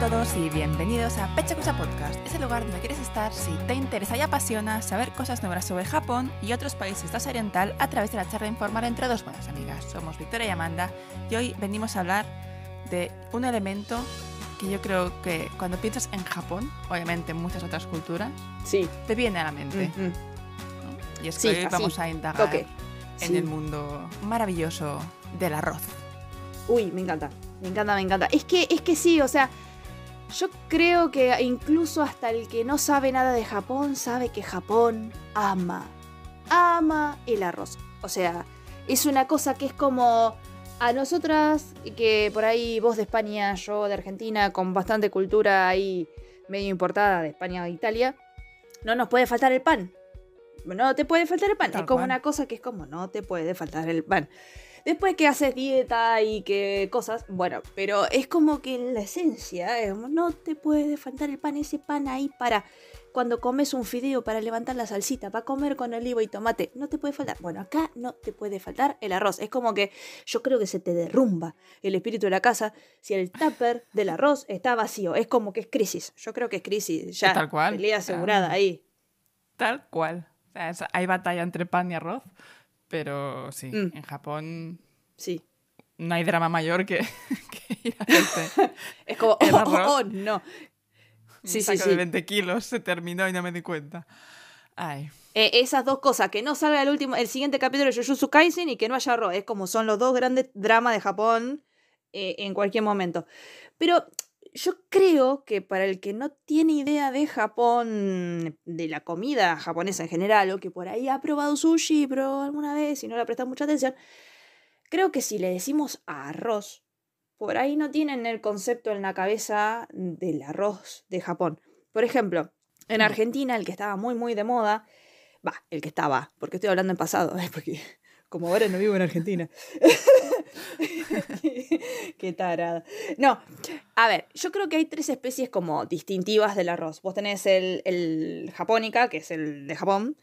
a todos y bienvenidos a Pecha Cosa Podcast. Es el lugar donde quieres estar si te interesa y apasiona saber cosas nuevas sobre Japón y otros países de Asia Oriental a través de la charla informal entre dos buenas amigas. Somos Victoria y Amanda y hoy venimos a hablar de un elemento que yo creo que cuando piensas en Japón, obviamente en muchas otras culturas, Sí. te viene a la mente. Ujú. ¿no? Y es que Sí, hoy así, vamos a indagar Ok. en Sí. el mundo maravilloso del arroz. Uy, me encanta. Me encanta, me encanta. Es que, es que sí, o sea, yo creo que incluso hasta el que no sabe nada de Japón sabe que Japón ama, ama el arroz. O sea, es una cosa que es como a nosotras, que por ahí vos de España, yo de Argentina, con bastante cultura ahí medio importada de España e Italia, no nos puede faltar el pan. No te puede faltar el pan. Tal es como cual. una cosa que es como, no te puede faltar el pan. Después que haces dieta y que cosas, bueno, pero es como que en la esencia, eh, no te puede faltar el pan, ese pan ahí para cuando comes un fideo para levantar la salsita, para comer con olivo y tomate, no te puede faltar. Bueno, acá no te puede faltar el arroz. Es como que yo creo que se te derrumba el espíritu de la casa si el tupper del arroz está vacío. Es como que es crisis. Yo creo que es crisis. Ya, Tal cual. pelea asegurada Ah. ahí. Tal cual. O sea, es- hay batalla entre pan y arroz, pero sí, Mm. en Japón Sí. no hay drama mayor que, que ir a hacerte Es como, oh, arroz. oh, no. un Sí, sí, saco sí. de 20 kilos, se terminó y no me di cuenta. Ay, Eh, esas dos cosas, que no salga el último, el siguiente capítulo de Jujutsu Kaisen y que no haya arroz. Es como son los dos grandes dramas de Japón eh, en cualquier momento. Pero yo creo que para el que no tiene idea de Japón, de la comida japonesa en general, o que por ahí ha probado sushi, pero alguna vez y no le ha prestado mucha atención, creo que si le decimos arroz, por ahí no tienen el concepto en la cabeza del arroz de Japón. Por ejemplo, en. Argentina, el que estaba muy, muy de moda, va, el que estaba, porque estoy hablando en pasado, ¿eh? porque como ahora no vivo en Argentina. Qué tarada. No, a ver, yo creo que hay tres especies como distintivas del arroz. Vos tenés el, el japónica, que es el de Japón,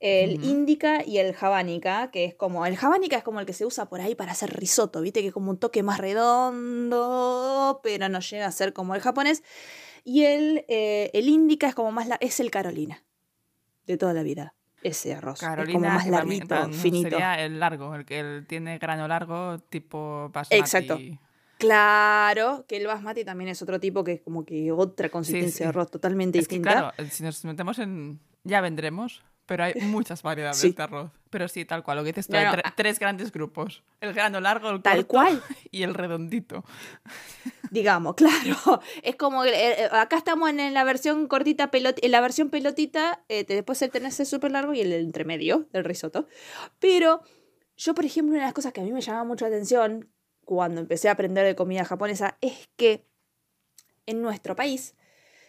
el índica y el javánica, que es como. El javánica es como el que se usa por ahí para hacer risotto, ¿viste? Que es como un toque más redondo, pero no llega a ser como el japonés. Y el, eh, el índica es como más. La, es el Carolina. De toda la vida. Ese arroz. es como más larguito, finito. sería el largo, el que el tiene grano largo, tipo basmati. Exacto. Claro, que el basmati también es otro tipo que es como que otra consistencia sí. de arroz totalmente Es que distinta. claro, si nos metemos en... Ya vendremos, pero hay muchas variedades Sí. de arroz. Pero sí, tal cual, lo que dices tú, No, hay no, tre- ah. tres grandes grupos. El grano largo, el Tal corto cual. y el redondito. digamos, claro. Es como eh, eh, acá estamos en, la versión cortita, pelot en la versión pelotita, eh, después el tenés súper largo y el entre medio del risotto. Pero yo, por ejemplo, una de las cosas que a mí me llama mucho la atención cuando empecé a aprender de comida japonesa es que en nuestro país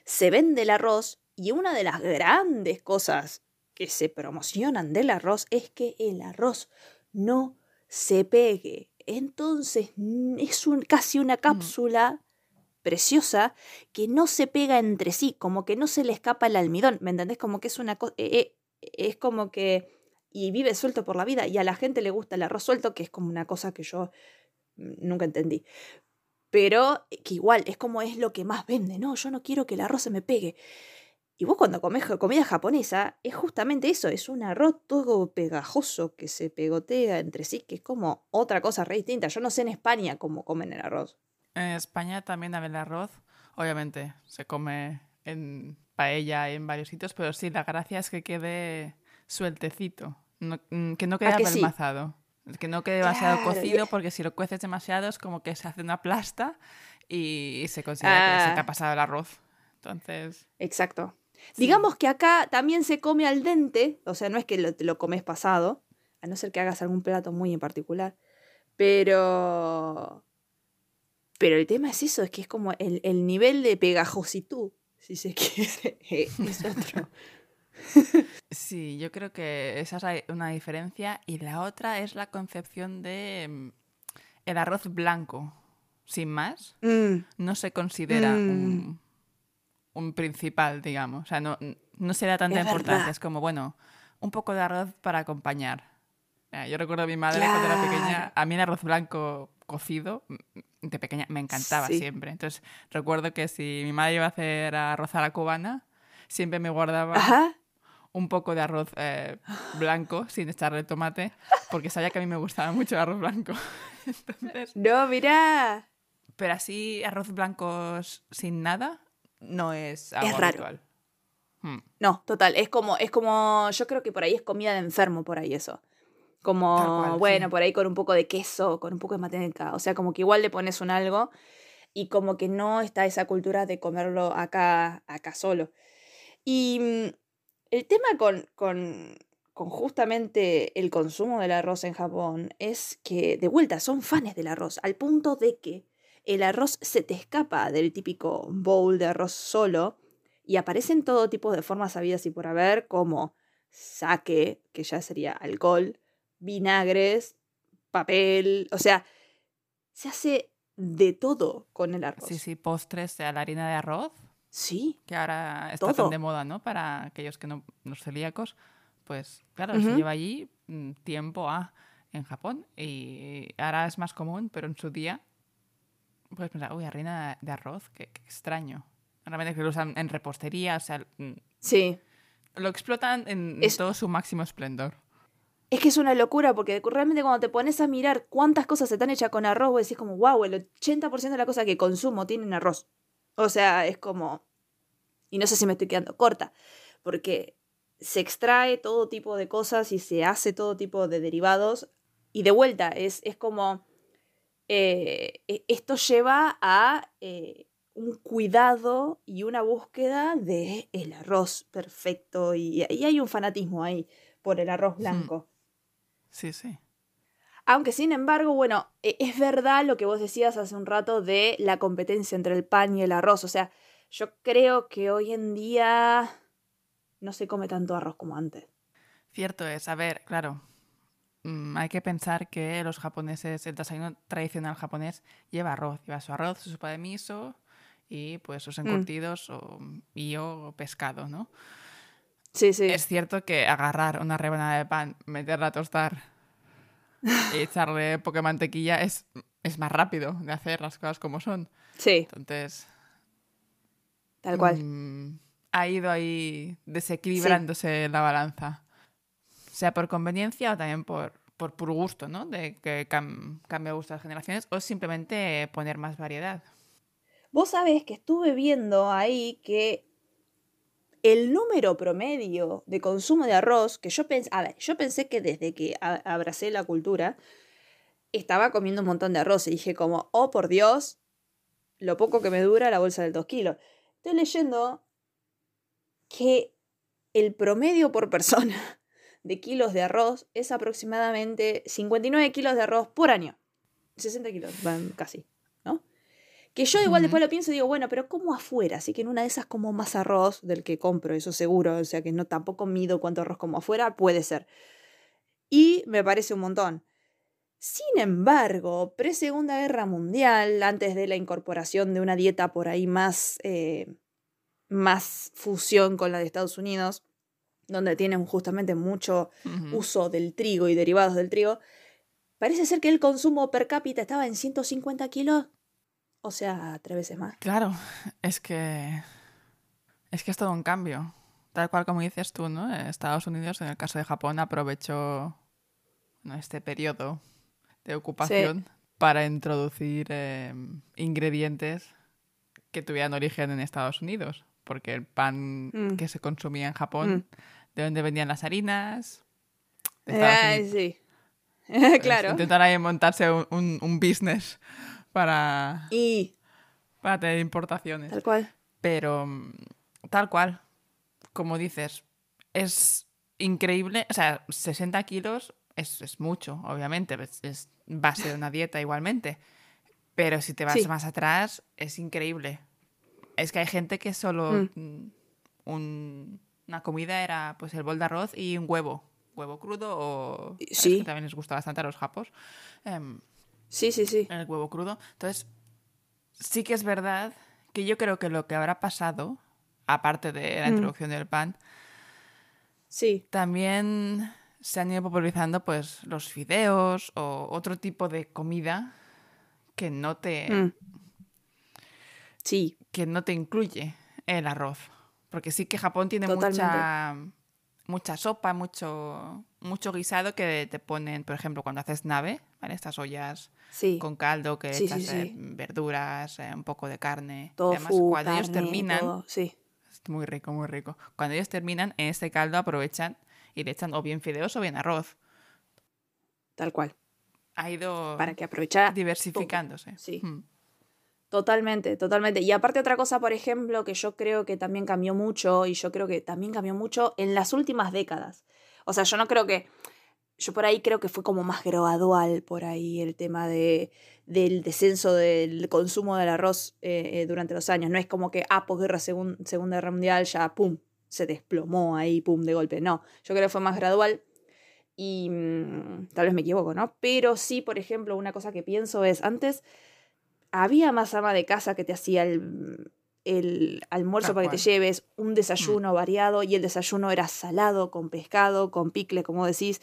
se vende el arroz y una de las grandes cosas que se promocionan del arroz es que el arroz no se pegue. Entonces mm, es un, casi una cápsula preciosa que no se pega entre sí, como que no se le escapa el almidón, ¿me entendés? Como que es una cosa, es como que, y vive suelto por la vida, y a la gente le gusta el arroz suelto, que es como una cosa que yo mm, nunca entendí. Pero que igual es como es lo que más vende, no, yo no quiero que el arroz se me pegue. Y vos cuando comes comida japonesa, es justamente eso, es un arroz todo pegajoso que se pegotea entre sí, que es como otra cosa re distinta. Yo no sé en España cómo comen el arroz. En España también el arroz. Obviamente se come en paella y en varios sitios, pero sí, la gracia es que quede sueltecito, no- mm, que no quede apelmazado. Que no quede demasiado Claro, cocido, porque si lo cueces demasiado es como que se hace una plasta y se considera que se te Ah. ha pasado el arroz. Entonces, Exacto. Sí. Digamos que acá también se come al dente, o sea, no es que lo, lo comes pasado, a no ser que hagas algún plato muy en particular, pero... Pero el tema es eso, es que es como el, el nivel de pegajositud, si se quiere, es otro. sí, yo creo que esa es una diferencia. Y la otra es la concepción de mm, el arroz blanco, sin más. Mm, no se considera Mm. un principal, digamos. O sea, no, no se da tanta Es importancia. verdad. Es como, bueno, un poco de arroz para acompañar. Eh, Yo recuerdo a mi madre cuando era pequeña, Claro. a mí el arroz blanco cocido mm, de pequeña me encantaba Sí. siempre. Entonces recuerdo que si mi madre iba a hacer arroz a la cubana, siempre me guardaba Ajá. un poco de arroz eh, blanco sin echarle tomate, porque sabía que a mí me gustaba mucho el arroz blanco. Entonces, No, mirá. pero así arroz blancos sin nada no es algo Es raro. habitual. Hmm. No, total. Es como, es como, yo creo que por ahí es comida de enfermo, por ahí eso. Como, cual, bueno, sí. por ahí con un poco de queso, con un poco de manteca. O sea, como que igual le pones un algo y como que no está esa cultura de comerlo acá, acá solo. Y mm, el tema con, con, con justamente el consumo del arroz en Japón es que, de vuelta, son fans del arroz, al punto de que el arroz se te escapa del típico bowl de arroz solo y aparecen todo tipo de formas habidas y por haber, como sake, que ya sería alcohol, vinagres, papel, o sea, se hace de todo con el arroz. Sí, sí, postres a la harina de arroz, Sí, que ahora está Todo. tan de moda, ¿no? Para aquellos que no, los celíacos, pues claro, se lleva allí mm, tiempo a, en Japón y ahora es más común, pero en su día puedes pensar, uy, harina de arroz, qué, qué extraño. Realmente que lo usan en repostería, o sea, mm, sí. lo explotan en Es- todo su máximo esplendor. Es que es una locura porque realmente cuando te pones a mirar cuántas cosas están hechas con arroz, vos decís como, wow, el 80% de la cosa que consumo tienen arroz. O sea, es como... Y no sé si me estoy quedando corta, porque se extrae todo tipo de cosas y se hace todo tipo de derivados. Y de vuelta, es, es como... eh, e- esto lleva a eh, un cuidado y una búsqueda de el arroz perfecto. Y, y hay un fanatismo ahí por el arroz blanco. Sí, sí. Aunque sin embargo, bueno, e- es verdad lo que vos decías hace un rato de la competencia entre el pan y el arroz. O sea, yo creo que hoy en día no se come tanto arroz como antes. Cierto es, a ver, claro, hay que pensar que los japoneses, el desayuno tradicional japonés lleva arroz, lleva su arroz, su sopa de miso y pues sus encurtidos o, y o pescado, ¿no? Sí, sí. Es cierto que agarrar una rebanada de pan, meterla a tostar y echarle poca mantequilla es, es más rápido de hacer las cosas como son. Sí, Entonces, tal cual. mm, ha ido ahí desequilibrándose la balanza. Sea por conveniencia o también por, por puro gusto, ¿no? De que cam- cambie el gusto de las generaciones o simplemente poner más variedad. Vos sabés que estuve viendo ahí que el número promedio de consumo de arroz, que yo pensé, yo pensé que desde que abracé la cultura, estaba comiendo un montón de arroz y dije como, oh por Dios, lo poco que me dura la bolsa del 2 kilos. Estoy leyendo que el promedio por persona de kilos de arroz es aproximadamente 59 kilos de arroz por año. 60 kilos, van casi, ¿no? Que yo igual después lo pienso y digo, bueno, pero como afuera, así que en una de esas como más arroz del que compro, eso seguro, o sea que no tampoco mido cuánto arroz como afuera, puede ser. Y me parece un montón. Sin embargo, pre-segunda guerra mundial, antes de la incorporación de una dieta por ahí más, eh, más fusión con la de Estados Unidos, donde tienen justamente mucho uso del trigo y derivados del trigo, parece ser que el consumo per cápita estaba en 150 kilos. O sea, tres veces más. Claro, es que es que es todo un cambio. Tal cual como dices tú, ¿no? Estados Unidos, en el caso de Japón, aprovechó este periodo de ocupación para introducir eh, ingredientes que tuvieran origen en Estados Unidos. Porque el pan Mm. que se consumía en Japón, de dónde venían las harinas, Ay, sí. Pues claro. Intentar ahí montarse un, un- un business para, Y para tener importaciones. tal cual. Pero mm, tal cual, como dices, es increíble. O sea, 60 kilos es, es mucho, obviamente. Es, es base de una dieta igualmente. Pero si te vas Sí. más atrás, es increíble. Es que hay gente que solo mm, un- una comida era pues el bol de arroz y un huevo. Huevo crudo o... Sí. ¿sabes que también les gusta bastante a los japos. Em, Sí, sí, sí. el huevo crudo. Entonces, sí que es verdad que yo creo que lo que habrá pasado, aparte de la Mm. introducción del pan, Sí. también se han ido popularizando pues los fideos o otro tipo de comida que no te, Mm. Sí, que no te incluye el arroz. Porque sí que Japón tiene Totalmente. mucha, mucha sopa, mucho, mucho guisado que te ponen, por ejemplo, cuando haces nave, ¿vale? Estas ollas sí. con caldo que Sí, echas sí, eh, verduras, eh, un poco de carne. Tofu, Además, cuando ellos terminan, todo, Sí, es muy rico, muy rico. Cuando ellos terminan, en este caldo aprovechan y le echan o bien fideos o bien arroz. tal cual. Ha ido Para que aprovechar. diversificándose. Sí. Mm. Totalmente, totalmente. Y aparte otra cosa, por ejemplo, que yo creo que también cambió mucho, y yo creo que también cambió mucho en las últimas décadas. O sea, yo no creo que, yo por ahí creo que fue como más gradual por ahí el tema de, del descenso del consumo del arroz eh, eh, durante los años. No es como que, ah, posguerra, segun- Segunda Guerra Mundial, ya, pum, se desplomó ahí, pum, de golpe. No, yo creo que fue más gradual. Y mm, tal vez me equivoco, ¿no? Pero sí, por ejemplo, una cosa que pienso es, antes había más ama de casa que te hacía el, el almuerzo para que te lleves, un desayuno variado y el desayuno era salado, con pescado, con picle, como decís,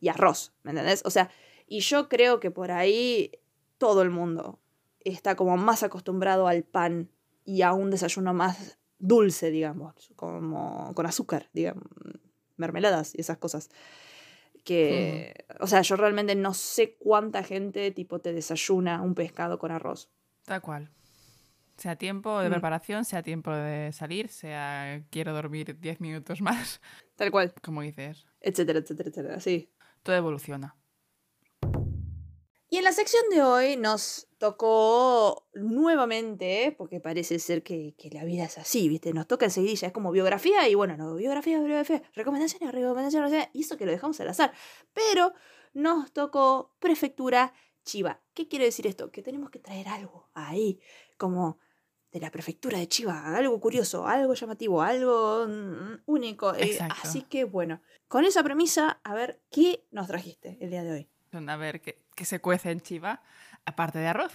y arroz, ¿me entendés? O sea, y yo creo que por ahí todo el mundo está como más acostumbrado al pan y a un desayuno más dulce, digamos, como con azúcar, digamos, mermeladas y esas cosas. Que, o sea, yo realmente no sé cuánta gente tipo te desayuna un pescado con arroz. Tal cual. Sea tiempo de Mm. preparación, sea tiempo de salir, sea quiero dormir 10 minutos más, Tal cual. como dices. Etcétera, etcétera, etcétera. Sí. Todo evoluciona. Y en la sección de hoy nos tocó nuevamente, porque parece ser que, que la vida es así, ¿viste? Nos toca enseguida, es como biografía y bueno, no, biografía, biografía, recomendaciones, recomendaciones, recomendaciones, y eso que lo dejamos al azar. Pero nos tocó prefectura Chiva. ¿Qué quiere decir esto? Que tenemos que traer algo ahí, como de la prefectura de Chiva, algo curioso, algo llamativo, algo mm, único. eh, Exacto. así que bueno, con esa premisa, a ver, ¿qué nos trajiste el día de hoy? A ver, ¿qué, qué se cuece en Chiva? Aparte de arroz,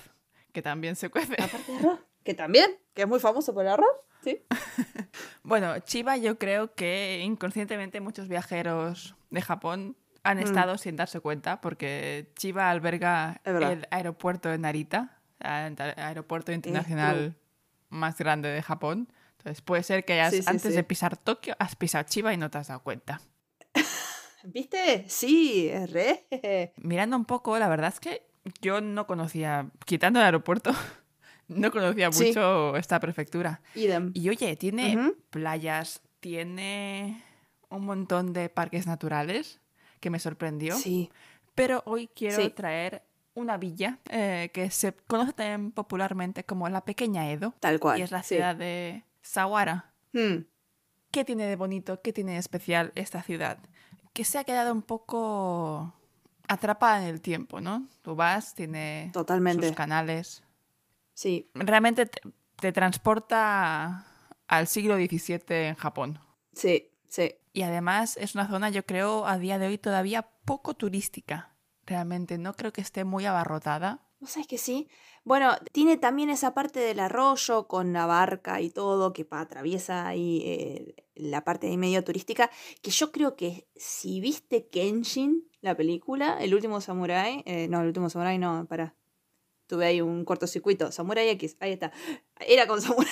que también se cuece. Aparte de arroz. Que también, que es muy famoso por el arroz. Sí. Bueno, Chiva yo creo que inconscientemente muchos viajeros de Japón han Mm. estado sin darse cuenta porque Chiva alberga el aeropuerto de Narita, el aeropuerto internacional más grande de Japón. Entonces puede ser que hayas, Sí, sí, antes de pisar Tokio, has pisado Chiva y no te has dado cuenta. ¿Viste? Sí, re. Mirando un poco, la verdad es que yo no conocía, quitando el aeropuerto, no conocía Sí. mucho esta prefectura. Idem. Y oye, tiene playas, tiene un montón de parques naturales que me sorprendió. Sí. Pero hoy quiero Sí. traer una villa eh, que se conoce también popularmente como la Pequeña Edo. Tal cual. Y es la sí. ciudad de Sawara. Hmm. ¿Qué tiene de bonito? ¿Qué tiene de especial esta ciudad? Que se ha quedado un poco atrapada en el tiempo, ¿no? Tú vas, tiene Totalmente. sus canales. Sí, Realmente te, te transporta al siglo XVII en Japón. sí, sí. Y además es una zona, yo creo, a día de hoy todavía poco turística. Realmente no creo que esté muy abarrotada. ¿No sabes que sí? Bueno, tiene también esa parte del arroyo con la barca y todo que atraviesa ahí eh, la parte ahí medio turística. Que yo creo que si viste Kenshin, la película, El último samurái, eh, no, El último samurái no, para. Tuve ahí un cortocircuito. Samurai X, ahí está. Era con Samurai.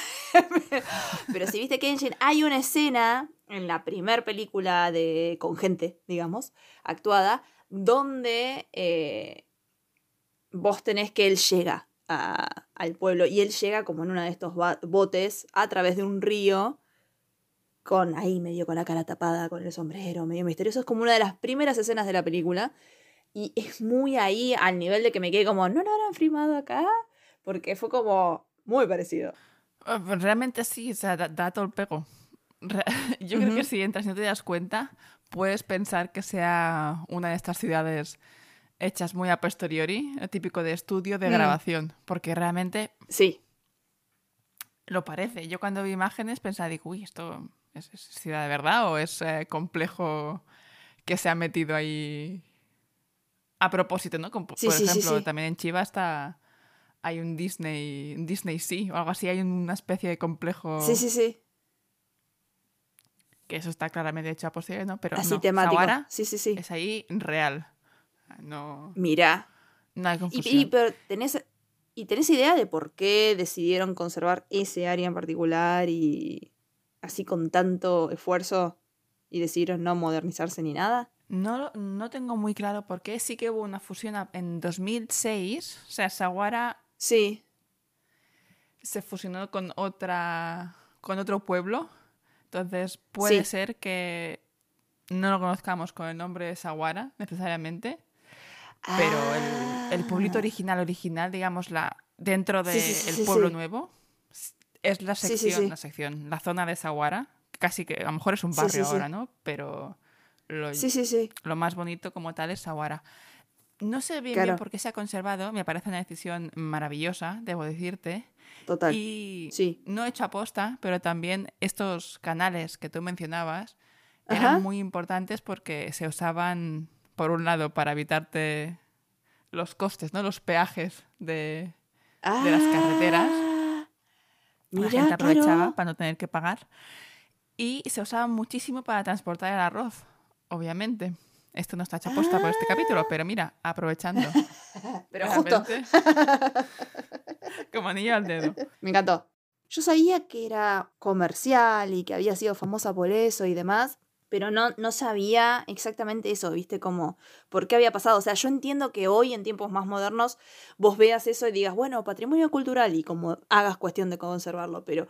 Pero si viste Kenshin, hay una escena en la primer película de con gente, digamos, actuada, donde eh, vos tenés que él llega a- al pueblo y él llega como en uno de estos botes a través de un río con ahí medio con la cara tapada, con el sombrero, medio misterioso. Es como una de las primeras escenas de la película y es muy ahí al nivel de que me quedé como, ¿no lo habrán filmado acá? Porque fue como muy parecido. Eh, pues Realmente sí, o sea, da, da todo el pego. Yo creo que si entras y no te das cuenta, puedes pensar que sea una de estas ciudades hechas muy a posteriori, el típico de estudio de Mm. grabación, porque realmente Sí, lo parece. Yo cuando vi imágenes pensaba, digo, uy, ¿esto es, es ciudad de verdad o es eh, complejo que se ha metido ahí a propósito, ¿no? Como, por Sí, sí, sí, ejemplo, sí. también en Chiva está... Hay un Disney, un Disney Sea o algo así, hay una especie de complejo sí, sí, sí. que eso está claramente hecho a posteriori, ¿no? Pero Así no, temático. Sawara Sí, sí, sí. es ahí real. No, Mira. no hay Y, confusión. y- pero tenés, ¿Y tenés idea de por qué decidieron conservar ese área en particular y así con tanto esfuerzo y decidieron no modernizarse ni nada? No, no tengo muy claro por qué. Sí que hubo una fusión en 2006. O sea, Saguara Sí. se fusionó con otra con otro pueblo. Entonces puede Sí. ser que no lo conozcamos con el nombre de Saguara necesariamente. Pero el, el pueblito Ah. original, original, digamos, la, dentro del Sí, sí, sí, el sí, pueblo nuevo, es la sección, la sección, la zona de Saguara. Casi que a lo mejor es un barrio ahora, ¿no? Pero lo, más bonito como tal es Saguara. No sé bien, Claro. bien por qué se ha conservado, me parece una decisión maravillosa, debo decirte. Total. Y Sí. no he hecho aposta, pero también estos canales que tú mencionabas eran Ajá. muy importantes porque se usaban, por un lado, para evitarte los costes, ¿no? Los peajes de... de las carreteras. Ah, la Mira, gente aprovechaba claro. para no tener que pagar. Y se usaba muchísimo para transportar el arroz, obviamente. Esto no está hecho aposta por este capítulo, pero mira, aprovechando. Pero justo. Como anillo al dedo. me encantó. Yo sabía que era comercial y que había sido famosa por eso y demás, pero no, no sabía exactamente eso, ¿viste? Como, ¿por qué había pasado? O sea, yo entiendo que hoy, en tiempos más modernos, vos veas eso y digas, bueno, patrimonio cultural y como hagas cuestión de conservarlo, pero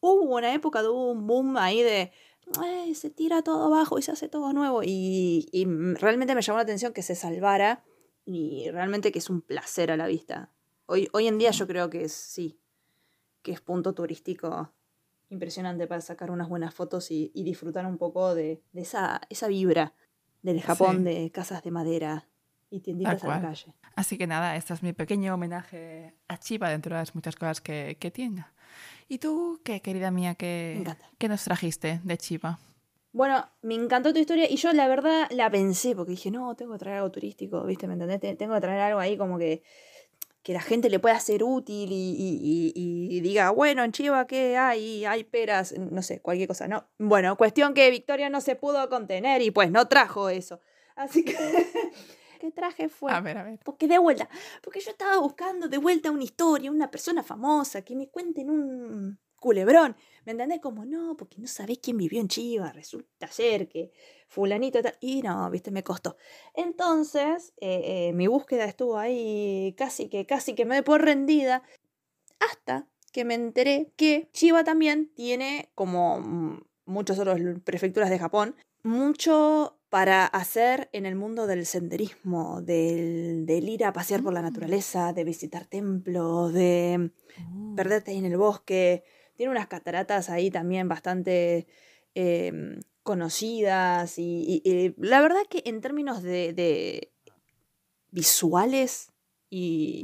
hubo una época, de hubo un boom ahí de, "Ay, se tira todo abajo y se hace todo nuevo y, y realmente me llamó la atención que se salvara y realmente que es un placer a la vista. Hoy, hoy en día yo creo que es, sí, que es punto turístico impresionante para sacar unas buenas fotos y, y disfrutar un poco de, de esa, esa vibra del Japón Sí. de casas de madera y tienditas a la calle. Así que nada, este es mi pequeño homenaje a Chiva dentro de las muchas cosas que, que tenga. ¿Y tú qué, querida mía, qué, qué nos trajiste de Chiva? Bueno, me encantó tu historia y yo la verdad la pensé porque dije, no, tengo que traer algo turístico, ¿viste? ¿Me entendés? Te- Tengo que traer algo ahí como que, que la gente le pueda ser útil y, y- y- y diga, bueno, en Chiva, ¿qué hay? Hay peras, no sé, cualquier cosa, ¿no? Bueno, cuestión que Victoria no se pudo contener y pues no trajo eso. Así que, ¿qué traje fue? A ver, a ver. Porque de vuelta, porque yo estaba buscando de vuelta una historia, una persona famosa que me cuenten un culebrón. ¿Me entendés? Como no, porque no sabés quién vivió en Chiva, resulta ser que fulanito tal. Y no, viste, me costó. Entonces, eh, eh, mi búsqueda estuvo ahí casi que, casi que me doy por rendida. Hasta que me enteré que Chiva también tiene, como muchas otras prefecturas de Japón, mucho para hacer en el mundo del senderismo, del, del ir a pasear por la Mm. naturaleza, de visitar templos, de Uh, perderte ahí en el bosque. Tiene unas cataratas ahí también bastante eh, conocidas y, y- y la verdad que en términos de, de visuales y,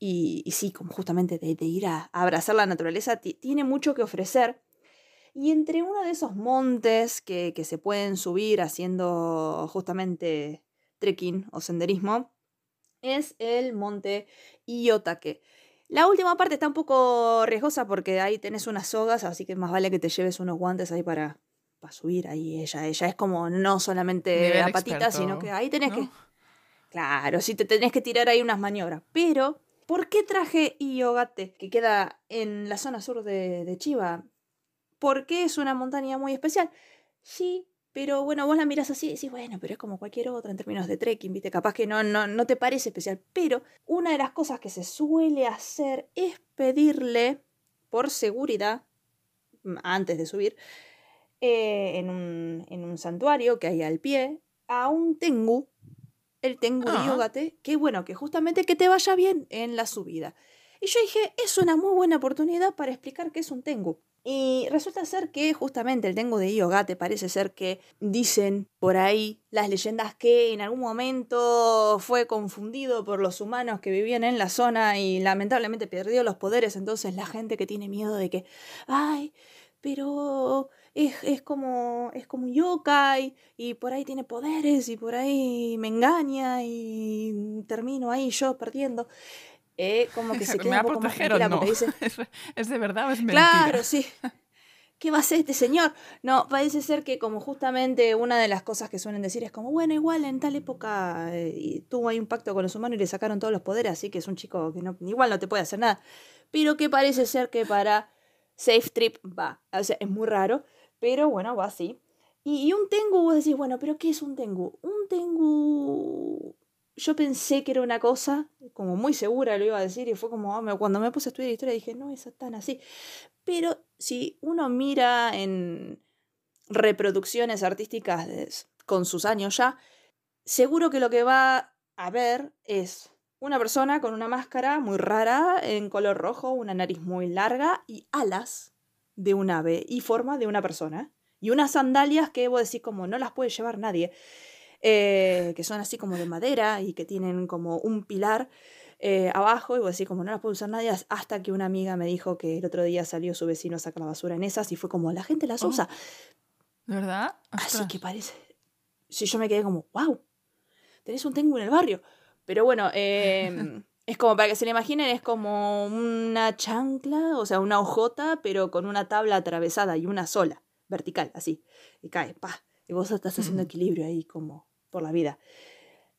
y, y sí, como justamente de, de ir a, a abrazar la naturaleza, ti- tiene mucho que ofrecer. Y entre uno de esos montes que, que se pueden subir haciendo justamente trekking o senderismo, es el monte Iyotake. La última parte está un poco riesgosa porque ahí tenés unas sogas, así que más vale que te lleves unos guantes ahí para, para subir ahí. Ella, ella es como no solamente Nivel a patitas, experto, sino que ahí tenés ¿no? que Claro, sí te tenés que tirar ahí unas maniobras. Pero, ¿por qué traje Iogate, que queda en la zona sur de, de Chiba? Porque es una montaña muy especial. Sí, pero bueno, vos la mirás así y decís, bueno, pero es como cualquier otra en términos de trekking, ¿viste? Capaz que no, no, no te parece especial. Pero una de las cosas que se suele hacer es pedirle, por seguridad, mm, antes de subir, eh, en, un, en un santuario que hay al pie, a un tengu, el tengu Ah. Yogate, que bueno, que justamente que te vaya bien en la subida. Y yo dije, es una muy buena oportunidad para explicar qué es un tengu. Y resulta ser que justamente el tengu de Iogate parece ser que dicen por ahí las leyendas que en algún momento fue confundido por los humanos que vivían en la zona y lamentablemente perdió los poderes. Entonces la gente que tiene miedo de que, ay, pero es, es como es como yokai y por ahí tiene poderes y por ahí me engaña y termino ahí yo perdiendo. Eh, como que se ¿Me queda un poco más proteger o tranquila no? porque dice, ¿Es, de verdad o es mentira? Claro, sí. ¿qué va a hacer este señor? No, parece ser que como justamente una de las cosas que suelen decir es como, bueno, igual en tal época eh, tuvo ahí un pacto con los humanos y le sacaron todos los poderes, así que es un chico que no, igual no te puede hacer nada. Pero que parece ser que para Safe Trip va. O sea, es muy raro, pero bueno, va así. Y, un Tengu, vos decís, bueno, pero ¿qué es un Tengu? Un Tengu yo pensé que era una cosa, como muy segura lo iba a decir, y fue como, ah, cuando me puse a estudiar historia dije, no, es tan así. Pero si uno mira en reproducciones artísticas con sus años ya, seguro que lo que va a ver es una persona con una máscara muy rara en color rojo, una nariz muy larga y alas de un ave y forma de una persona. Y unas sandalias que vos decís como no las puede llevar nadie. Eh, que son así como de madera y que tienen como un pilar eh, abajo, y vos decís como no las puedo usar nadie, hasta que una amiga me dijo que el otro día salió su vecino a sacar la basura en esas y fue como, la gente las oh. usa. ¿Verdad? Así que parece... Si yo me quedé como, wow, tenés un tengo en el barrio. Pero bueno, em, es como para que se le imaginen, es como una chancla, o sea, una hojota, pero con una tabla atravesada y una sola, vertical, así. Y cae, pa. Y vos estás haciendo equilibrio ahí como por la vida.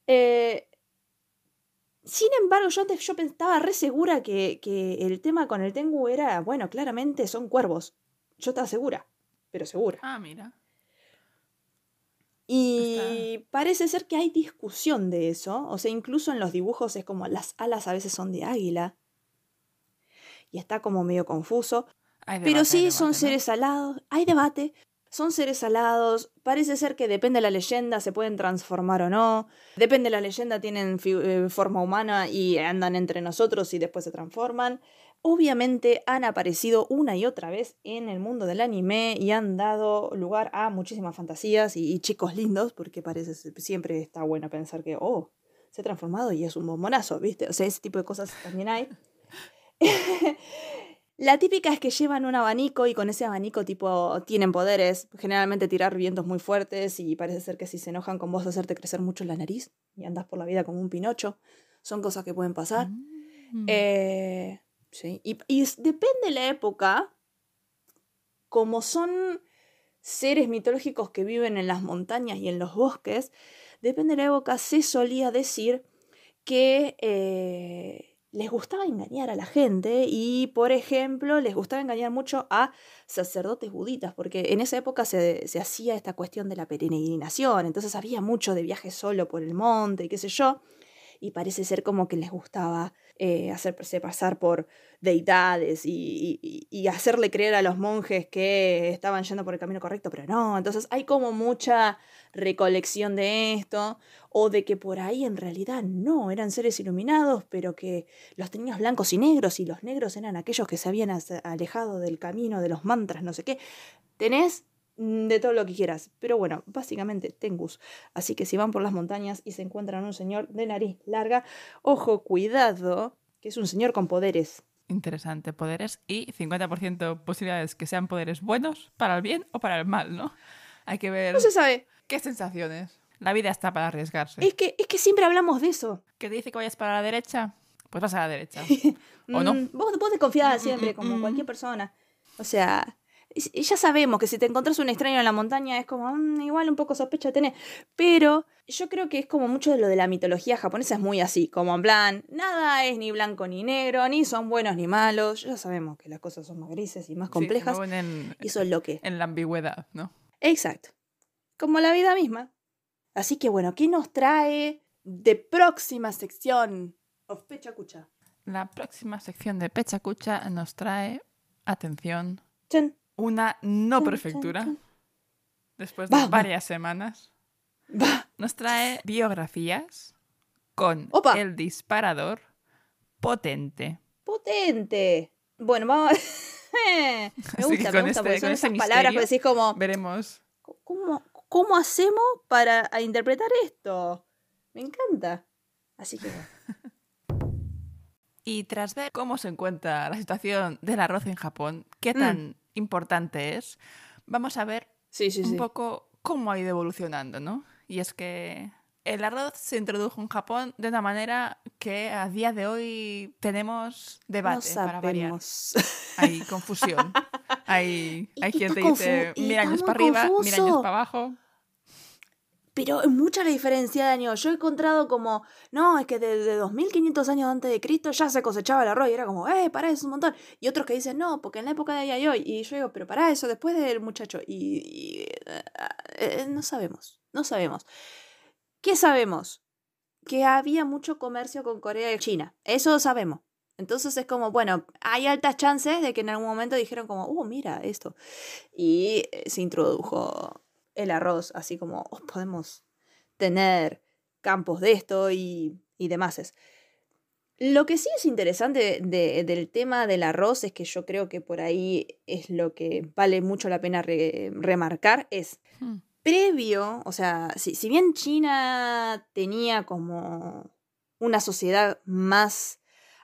Eh, sin embargo, yo antes yo estaba re segura que, el tema con el Tengu era, bueno, claramente son cuervos. Yo estaba segura, pero segura. Ah, mira. Y parece ser que hay discusión de eso. O sea, incluso en los dibujos es como las alas a veces son de águila. Y está como medio confuso. pero sí son seres alados. Hay debate. Son seres alados, parece ser que depende de la leyenda, se pueden transformar o no. Depende de la leyenda, tienen eh, forma humana y andan entre nosotros y después se transforman. Obviamente han aparecido una y otra vez en el mundo del anime y han dado lugar a muchísimas fantasías y, chicos lindos, porque parece siempre está bueno pensar que, oh, se ha transformado y es un bombonazo, ¿viste? O sea, ese tipo de cosas también hay. La típica es que llevan un abanico y con ese abanico tipo tienen poderes, generalmente tirar vientos muy fuertes y parece ser que si se enojan con vos hacerte crecer mucho la nariz y andas por la vida como un pinocho. Son cosas que pueden pasar. Mm. Eh, sí. Y, y depende de la época, como son seres mitológicos que viven en las montañas y en los bosques, depende de la época, se solía decir que... Eh, les gustaba engañar a la gente y, por ejemplo, les gustaba engañar mucho a sacerdotes buditas, porque en esa época se, se hacía esta cuestión de la peregrinación, entonces había mucho de viaje solo por el monte y qué sé yo, y parece ser como que les gustaba eh, hacerse pasar por deidades y, hacerle creer a los monjes que estaban yendo por el camino correcto, pero no. Entonces hay como mucha recolección de esto, o de que por ahí en realidad no, eran seres iluminados, pero que los tenías blancos y negros, y los negros eran aquellos que se habían alejado del camino de los mantras, no sé qué. Tenés de todo lo que quieras. Pero bueno, básicamente Tengus. Así que si van por las montañas y se encuentran un señor de nariz larga, ojo, cuidado, que es un señor con poderes. Interesante, poderes y 50% posibilidades que sean poderes buenos para el bien o para el mal, ¿no? Hay que ver. No se sabe. ¿Qué sensaciones? La vida está para arriesgarse. Es que, es que siempre hablamos de eso. ¿Que te dice que vayas para la derecha? Pues vas a la derecha. ¿O no? Mm, vos, vos desconfiás siempre, como cualquier persona. O sea, ya sabemos que si te encontrás un extraño en la montaña es como, mm, igual un poco sospecha tenés. Pero yo creo que es como mucho de lo de la mitología japonesa, es muy así, como en plan, nada es ni blanco ni negro, ni son buenos ni malos. Ya sabemos que las cosas son más grises y más complejas. y eso es lo que. En la ambigüedad, ¿no? Exacto. Como la vida misma. Así que bueno, ¿qué nos trae de próxima sección of Pechacucha? La próxima sección de Pechacucha nos trae, atención, una no prefectura, después de varias semanas, nos trae biografías con el disparador potente. Potente. Bueno, vamos. me gusta, me gusta, porque son este, esas palabras que decís como. Veremos. ¿Cómo, cómo hacemos para interpretar esto? Me encanta. Así que. y tras ver cómo se encuentra la situación del arroz en Japón, qué tan mm importante es, vamos a ver un poco cómo ha ido evolucionando, ¿no? Y es que el arroz se introdujo en Japón de una manera que a día de hoy tenemos debate no para variar. Hay confusión. Hay, hay y quien está te dice mil años para arriba, mil años confuso. para abajo. Pero es mucha la diferencia de años. Yo he encontrado como, no, es que desde 2500 años antes de Cristo ya se cosechaba el arroz y era como, eh, para eso es un montón. Y otros que dicen, no, porque en la época de ahí y hoy. Y yo digo, pero para eso, después del muchacho. Y, y, eh, eh, no sabemos, no sabemos. ¿Qué sabemos? Que había mucho comercio con Corea y China. Eso sabemos. Entonces es como, bueno, hay altas chances de que en algún momento dijeron como, uh, mira esto. Y eh, se introdujo el arroz, así como "Oh, podemos tener campos de esto y, y demás. Lo que sí es interesante de- del tema del arroz es que yo creo que por ahí es lo que vale mucho la pena re- remarcar, es Hmm. previo, o sea, si, si bien China tenía como una sociedad más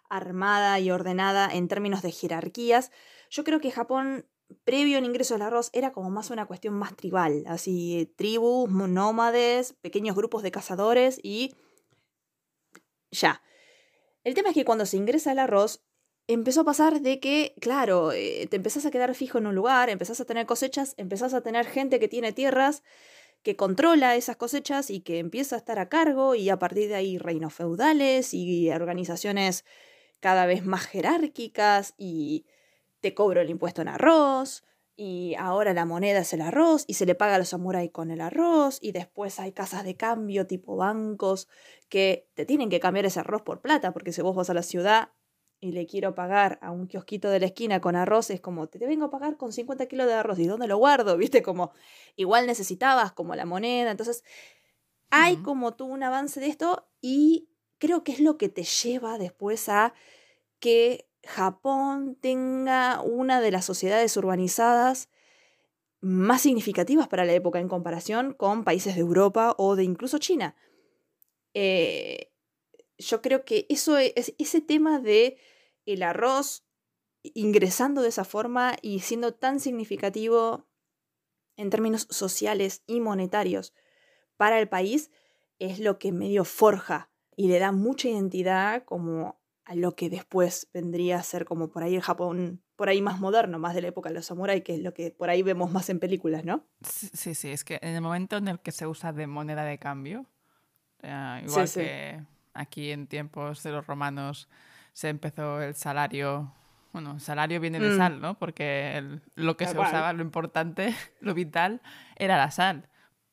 armada y ordenada en términos de jerarquías, yo creo que Japón, previo al ingreso del arroz, era como más una cuestión más tribal, así tribus, nómades, pequeños grupos de cazadores y ya. El tema es que cuando se ingresa el arroz, empezó a pasar de que, claro, eh, te empezás a quedar fijo en un lugar, empezás a tener cosechas, empezás a tener gente que tiene tierras, que controla esas cosechas y que empieza a estar a cargo y a partir de ahí reinos feudales y organizaciones cada vez más jerárquicas y te cobro el impuesto en arroz y ahora la moneda es el arroz y se le paga a los samuráis con el arroz y después hay casas de cambio tipo bancos que te tienen que cambiar ese arroz por plata porque si vos vas a la ciudad y le quiero pagar a un kiosquito de la esquina con arroz, es como, te, te vengo a pagar con 50 kilos de arroz, ¿y dónde lo guardo? ¿Viste? Como, igual necesitabas como la moneda, entonces hay como tú un avance de esto y creo que es lo que te lleva después a que Japón tenga una de las sociedades urbanizadas más significativas para la época en comparación con países de Europa o de incluso China. Eh, yo creo que eso es ese tema de el arroz ingresando de esa forma y siendo tan significativo en términos sociales y monetarios para el país es lo que medio forja y le da mucha identidad como a lo que después vendría a ser como por ahí el Japón, por ahí más moderno, más de la época de los samuráis, que es lo que por ahí vemos más en películas, ¿no? Sí, sí, es que en el momento en el que se usa de moneda de cambio, eh, igual sí. que aquí en tiempos de los romanos se empezó el salario, bueno, el salario viene de Mm. sal, ¿no? Porque el- lo que se usaba, lo importante, lo vital, era la sal.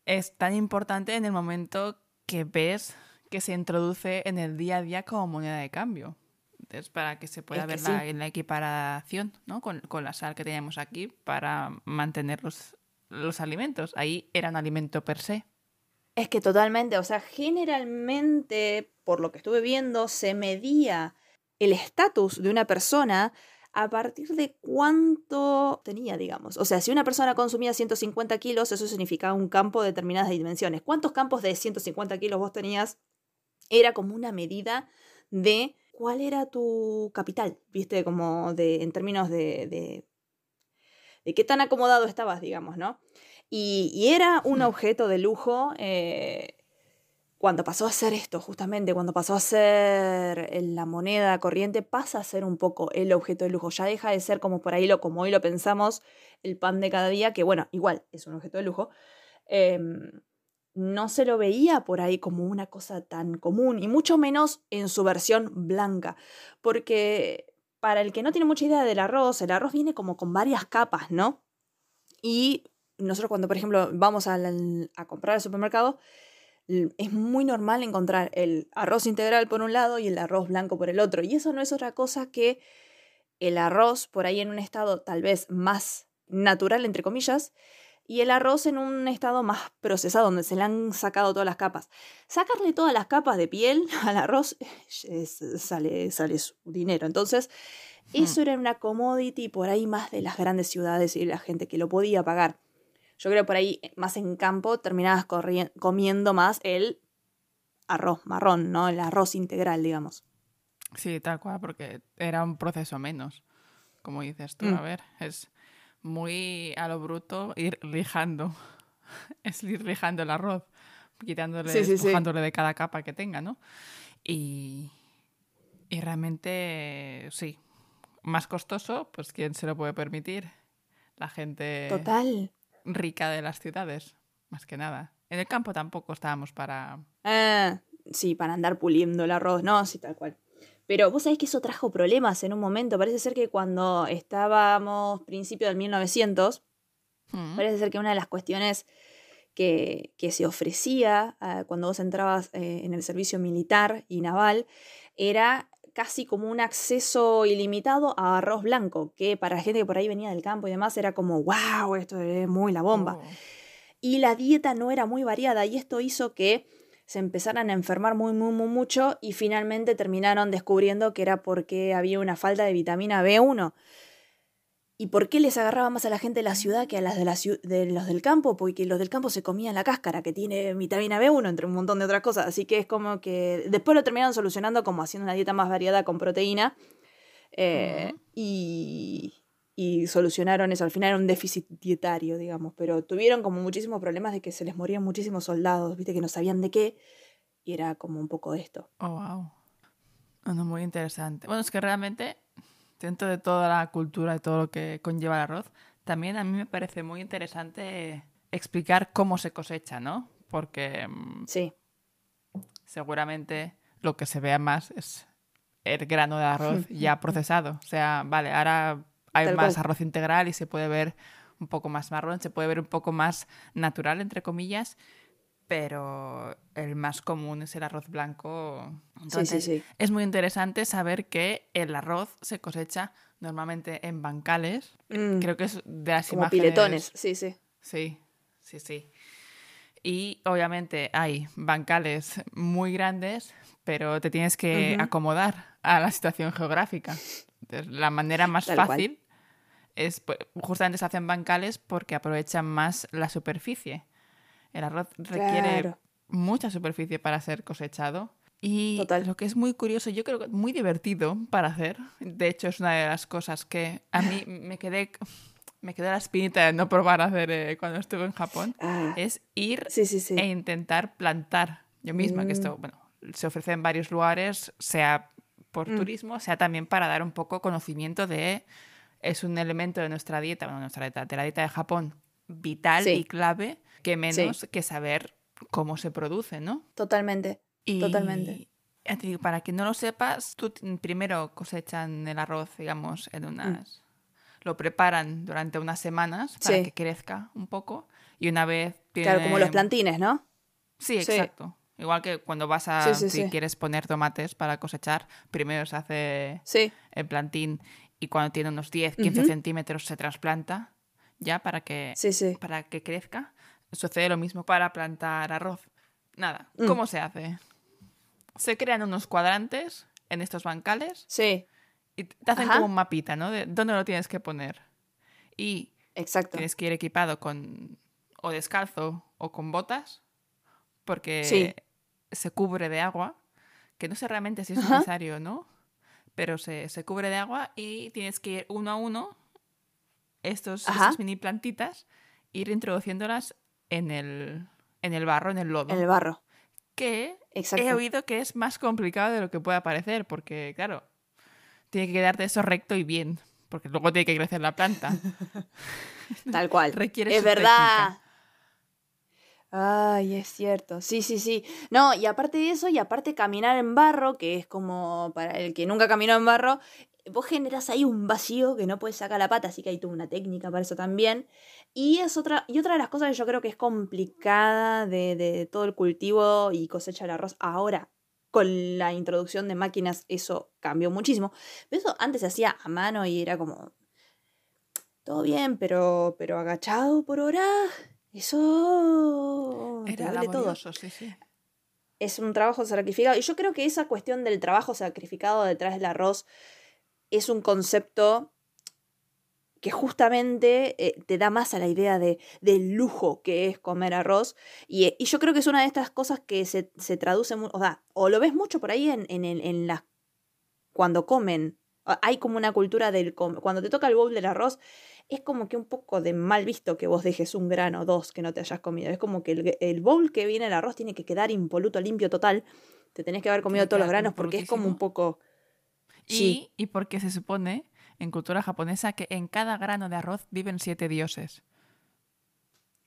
Es tan importante en el momento que ves que se introduce en el día a día como moneda de cambio. Entonces, para que se pueda Es ver la, sí. en la equiparación ¿no? con, con la sal que teníamos aquí para mantener los, los alimentos. Ahí era un alimento per se. Es que totalmente, o sea, generalmente, por lo que estuve viendo, se medía el estatus de una persona a partir de cuánto tenía, digamos. O sea, si una persona consumía 150 kilos, eso significaba un campo de determinadas dimensiones. ¿Cuántos campos de 150 kilos vos tenías? Era como una medida de cuál era tu capital, ¿viste? Como de, en términos de, de, de qué tan acomodado estabas, digamos, ¿no? Y, y era un Hmm. objeto de lujo eh, cuando pasó a ser esto, justamente, cuando pasó a ser la moneda corriente, pasa a ser un poco el objeto de lujo. Ya deja de ser como por ahí lo, como hoy lo pensamos, el pan de cada día, que bueno, igual es un objeto de lujo. em, no se lo veía por ahí como una cosa tan común, y mucho menos en su versión blanca, porque para el que no tiene mucha idea del arroz, el arroz viene como con varias capas, ¿no? Y nosotros cuando, por ejemplo, vamos al- a comprar al supermercado, es muy normal encontrar el arroz integral por un lado y el arroz blanco por el otro. Y eso no es otra cosa que el arroz por ahí en un estado tal vez más natural, entre comillas, y el arroz en un estado más procesado, donde se le han sacado todas las capas. Sacarle todas las capas de piel al arroz es- sale, sale su dinero. Entonces, eso era una commodity por ahí más de las grandes ciudades y la gente que lo podía pagar. Yo creo por ahí, más en campo, terminabas comiendo más el arroz marrón, ¿no? El arroz integral, digamos. Sí, tal cual, porque era un proceso menos. Como dices tú, Mm. a ver, es muy a lo bruto ir lijando. es ir lijando el arroz. quitándole, Sí, sí, sí. despojándole de cada capa que tenga, ¿no? Y, y realmente, sí, más costoso, pues ¿quién se lo puede permitir? La gente Total. rica de las ciudades, más que nada. En el campo tampoco estábamos para... Ah, sí, para andar puliendo el arroz, no, sí, tal cual. Pero vos sabés que eso trajo problemas en un momento. Parece ser que cuando estábamos principio del 1900, Mm. parece ser que una de las cuestiones que, que se ofrecía ah, cuando vos entrabas eh, en el servicio militar y naval era casi como un acceso ilimitado a arroz blanco, que para la gente que por ahí venía del campo y demás era como, wow, esto es muy la bomba. Oh. Y la dieta no era muy variada y esto hizo que se empezaran a enfermar muy, muy, muy mucho y finalmente terminaron descubriendo que era porque había una falta de vitamina B1. ¿Y por qué les agarraba más a la gente de la ciudad que a las de, la ciu- de los del campo? Porque los del campo se comían la cáscara, que tiene vitamina B1, entre un montón de otras cosas. Así que es como que después lo terminaron solucionando como haciendo una dieta más variada con proteína. eh, y, y solucionaron eso. Al final era un déficit dietario, digamos. Pero tuvieron como muchísimos problemas de que se les morían muchísimos soldados, viste, que no sabían de qué. Y era como un poco esto. Oh, wow. Bueno, muy interesante. Bueno, es que realmente, dentro de toda la cultura y todo lo que conlleva el arroz, también a mí me parece muy interesante explicar cómo se cosecha, ¿no? Porque mm, Sí, seguramente lo que se vea más es el grano de arroz ya procesado. O sea, vale, ahora hay Tal más cual. arroz integral y se puede ver un poco más marrón, se puede ver un poco más natural, entre comillas, pero el más común es el arroz blanco. Entonces, sí, sí. es muy interesante saber que el arroz se cosecha normalmente en bancales. Mm, Creo que es de las como imágenes... piletones, sí, sí. Sí, sí, sí. Y obviamente hay bancales muy grandes, pero te tienes que acomodar a la situación geográfica. Entonces, la manera más Tal cual. Es, pues, justamente se hacen bancales porque aprovechan más la superficie. El arroz requiere Claro. mucha superficie para ser cosechado. Y Total. lo que es muy curioso, yo creo que muy divertido para hacer, de hecho es una de las cosas que a mí me quedé, me quedó la espinita de no probar a hacer eh, cuando estuve en Japón, Ah, es ir sí, sí, sí. e intentar plantar yo misma, que esto, Mm. bueno, se ofrece en varios lugares, sea por Mm. turismo, sea también para dar un poco conocimiento de, es un elemento de nuestra dieta, bueno, nuestra dieta, de la dieta de Japón, vital Sí. y clave, que menos que saber cómo se produce, ¿no? Totalmente. Y, Totalmente. para que no lo sepas, tú primero cosechan el arroz, digamos, en unas... Lo preparan durante unas semanas para Mm. Sí. que crezca un poco y una vez Claro, como los plantines, ¿no? Sí, exacto. Igual que cuando vas a, Sí, sí, si sí. quieres poner tomates para cosechar, primero se hace el plantín y cuando tiene unos 10, 15 Ujú. centímetros se trasplanta ya para que, sí, sí. para que crezca. Sucede lo mismo para plantar arroz. Nada, Mm. ¿cómo se hace? Se crean unos cuadrantes en estos bancales Sí, y te hacen Ajá. como un mapita, ¿no? De dónde lo tienes que poner. Y exacto. tienes que ir equipado con o descalzo o con botas porque Sí. se cubre de agua, que no sé realmente si es Ajá. necesario o no, pero se, se cubre de agua y tienes que ir uno a uno estos, estas mini plantitas, ir introduciéndolas en el, en el barro, en el lodo, En el barro. que Exacto. he oído que es más complicado de lo que pueda parecer, porque claro, tiene que quedarte eso recto y bien, porque luego tiene que crecer la planta. Tal cual. Requiere es verdad. técnica. Ay, es cierto. Sí, sí, sí. No, y aparte de eso, y aparte caminar en barro, que es como para el que nunca caminó en barro, vos generás ahí un vacío que no puedes sacar la pata, así que hay toda una técnica para eso también. Y es otra, y otra de las cosas que yo creo que es complicada de, de todo el cultivo y cosecha del arroz ahora. Con la introducción de máquinas eso cambió muchísimo. Pero eso antes se hacía a mano y era como, todo bien, pero, pero agachado por hora, eso Era duele todo. laborioso, sí, sí. Es un trabajo sacrificado. Y yo creo que esa cuestión del trabajo sacrificado detrás del arroz es un concepto que justamente eh, te da más a la idea de, del lujo que es comer arroz. Y, eh, y yo creo que es una de estas cosas que se, se traduce, o sea, o lo ves mucho por ahí en, en, en las, cuando comen Hay como una cultura del... Cuando te toca el bowl del arroz, es como que un poco de mal visto que vos dejes un grano o dos que no te hayas comido. Es como que el, el, bowl que viene el arroz tiene que quedar impoluto, limpio, total. Te tenés que haber comido todos los granos porque es como un poco... Y, y porque se supone en cultura japonesa que en cada grano de arroz viven siete dioses.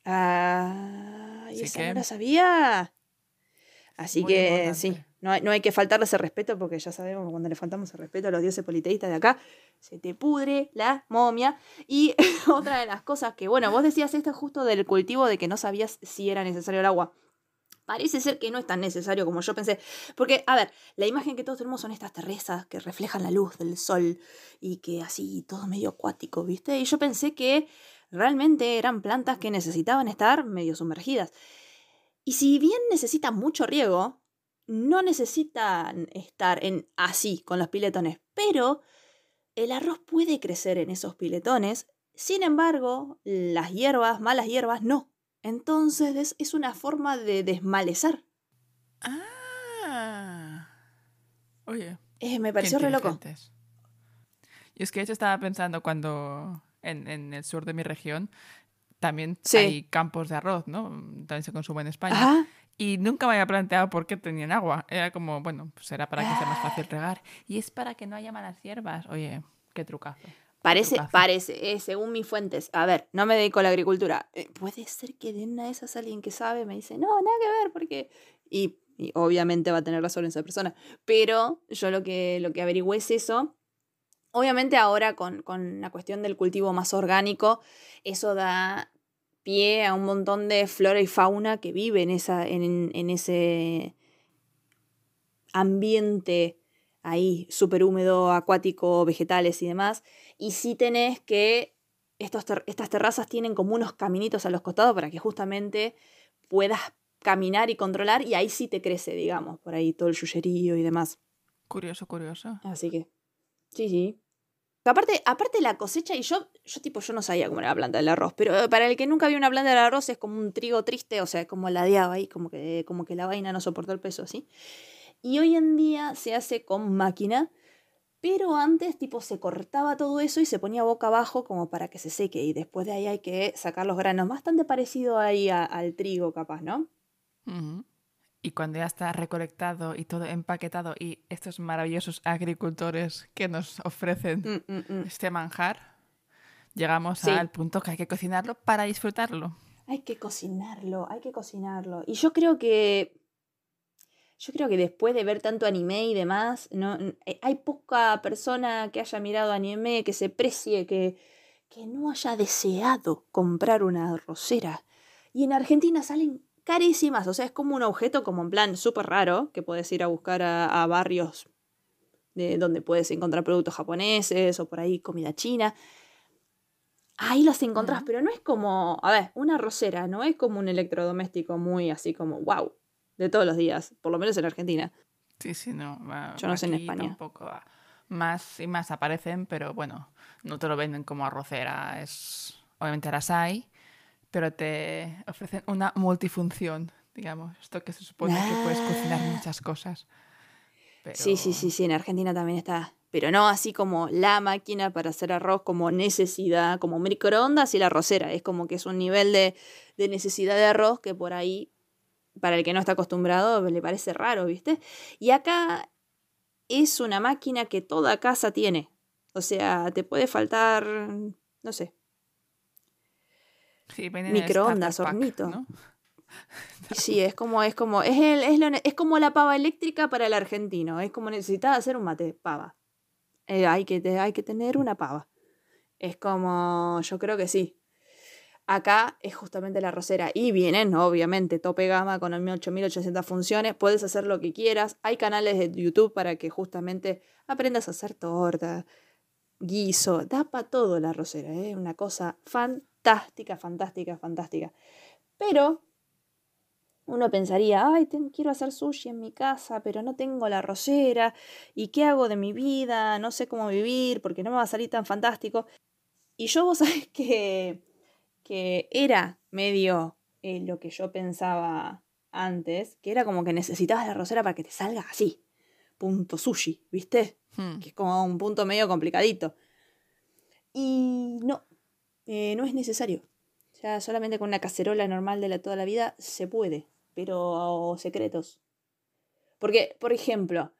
Ah, y esa no la sabía. Así que sí, no hay, no hay que faltarle ese respeto porque ya sabemos que cuando le faltamos el respeto a los dioses politeístas de acá, se te pudre la momia. Y otra de las cosas que, bueno, vos decías esto justo del cultivo de que no sabías si era necesario el agua. Parece ser que no es tan necesario como yo pensé. Porque, a ver, la imagen que todos tenemos son estas terrazas que reflejan la luz del sol y que así todo medio acuático, ¿viste? Y yo pensé que realmente eran plantas que necesitaban estar medio sumergidas. Y si bien necesitan mucho riego, no necesitan estar en así con los piletones, pero el arroz puede crecer en esos piletones, sin embargo, las hierbas, malas hierbas, no. Entonces es, una forma de desmalezar. Ah. Oye. Eh, me pareció re loco. Y es que yo estaba pensando cuando en, en el sur de mi región también hay campos de arroz, ¿no? También se consume en España. Y nunca me había planteado por qué tenían agua. Era como, bueno, pues era para que sea más fácil regar. Y es para que no haya malas hierbas. Oye, qué trucazo. Parece, parece, eh, según mis fuentes. A ver, no me dedico a la agricultura. Eh, puede ser que de una de esas alguien que sabe me dice, no, nada que ver, porque. Y, obviamente va a tener razón esa persona. Pero yo lo que, lo que averigüé es eso. Obviamente ahora con, con la cuestión del cultivo más orgánico, eso da pie a un montón de flora y fauna que vive en, esa, en, en ese ambiente ahí súper húmedo, acuático, vegetales y demás. Y sí tenés que, estos estas terrazas tienen como unos caminitos a los costados para que justamente puedas caminar y controlar y ahí sí te crece, digamos, por ahí todo el yuyerío y demás. Curioso, curioso. Así que, sí, sí. Aparte, la cosecha, y yo, yo tipo, yo no sabía cómo era la planta del arroz, pero para el que nunca vio una planta del arroz es como un trigo triste, o sea, como ladeado ahí, como que, como que la vaina no soportó el peso, así. Y hoy en día se hace con máquina, pero antes tipo se cortaba todo eso y se ponía boca abajo como para que se seque y después de ahí hay que sacar los granos, bastante parecido ahí al trigo capaz, ¿no? Y cuando ya está recolectado y todo empaquetado y estos maravillosos agricultores que nos ofrecen mm, mm, mm. este manjar, llegamos al punto que hay que cocinarlo para disfrutarlo. Hay que cocinarlo, hay que cocinarlo. Y yo creo que yo creo que después de ver tanto anime y demás, no, eh, hay poca persona que haya mirado anime que se precie, que, que no haya deseado comprar una arrocera. Y en Argentina salen carísimas, o sea, es como un objeto como en plan súper raro, que puedes ir a buscar a, barrios de donde puedes encontrar productos japoneses o por ahí comida china. Ahí los encontrás, pero no es como, a ver, una arrocera, no es como un electrodoméstico muy así como, wow, de todos los días, por lo menos en Argentina. Sí, sí, no. Yo no sé en España. Un poco más y más aparecen, pero bueno, no te lo venden como arrocera. Es obviamente las hay, pero te ofrecen una multifunción, digamos. Esto que se supone que puedes cocinar ah. muchas cosas. Sí, sí, sí, sí, en Argentina también está. Pero no así como la máquina para hacer arroz como necesidad, como microondas y la arrocera. Es como que es un nivel de, de necesidad de arroz que por ahí para el que no está acostumbrado le parece raro, ¿viste? Y acá es una máquina que toda casa tiene. O sea, te puede faltar, no sé. Microondas, hornito. ¿no? Sí, es como, es como, es, el, es, es, como la pava eléctrica para el argentino. Es como necesitas hacer un mate, pava. Eh, hay, que, hay que tener una pava. Es como, yo creo que sí. Acá es justamente la rosera y vienen, obviamente, tope gama con 8800 funciones. Puedes hacer lo que quieras. Hay canales de YouTube para que justamente aprendas a hacer torta, guiso. Da para todo la rosera, es ¿eh? una cosa fantástica, fantástica, fantástica. Pero uno pensaría, ay, quiero hacer sushi en mi casa, pero no tengo la rosera. ¿Y qué hago de mi vida? No sé cómo vivir porque no me va a salir tan fantástico. Y yo vos sabés que que era medio eh, lo que yo pensaba antes, que era como que necesitabas la rosera para que te salga así, punto sushi, ¿viste? Hmm. que es como un punto medio complicadito. Y no, eh, no es necesario. O sea, solamente con una cacerola normal de la, toda la vida se puede, pero secretos. Porque, por ejemplo,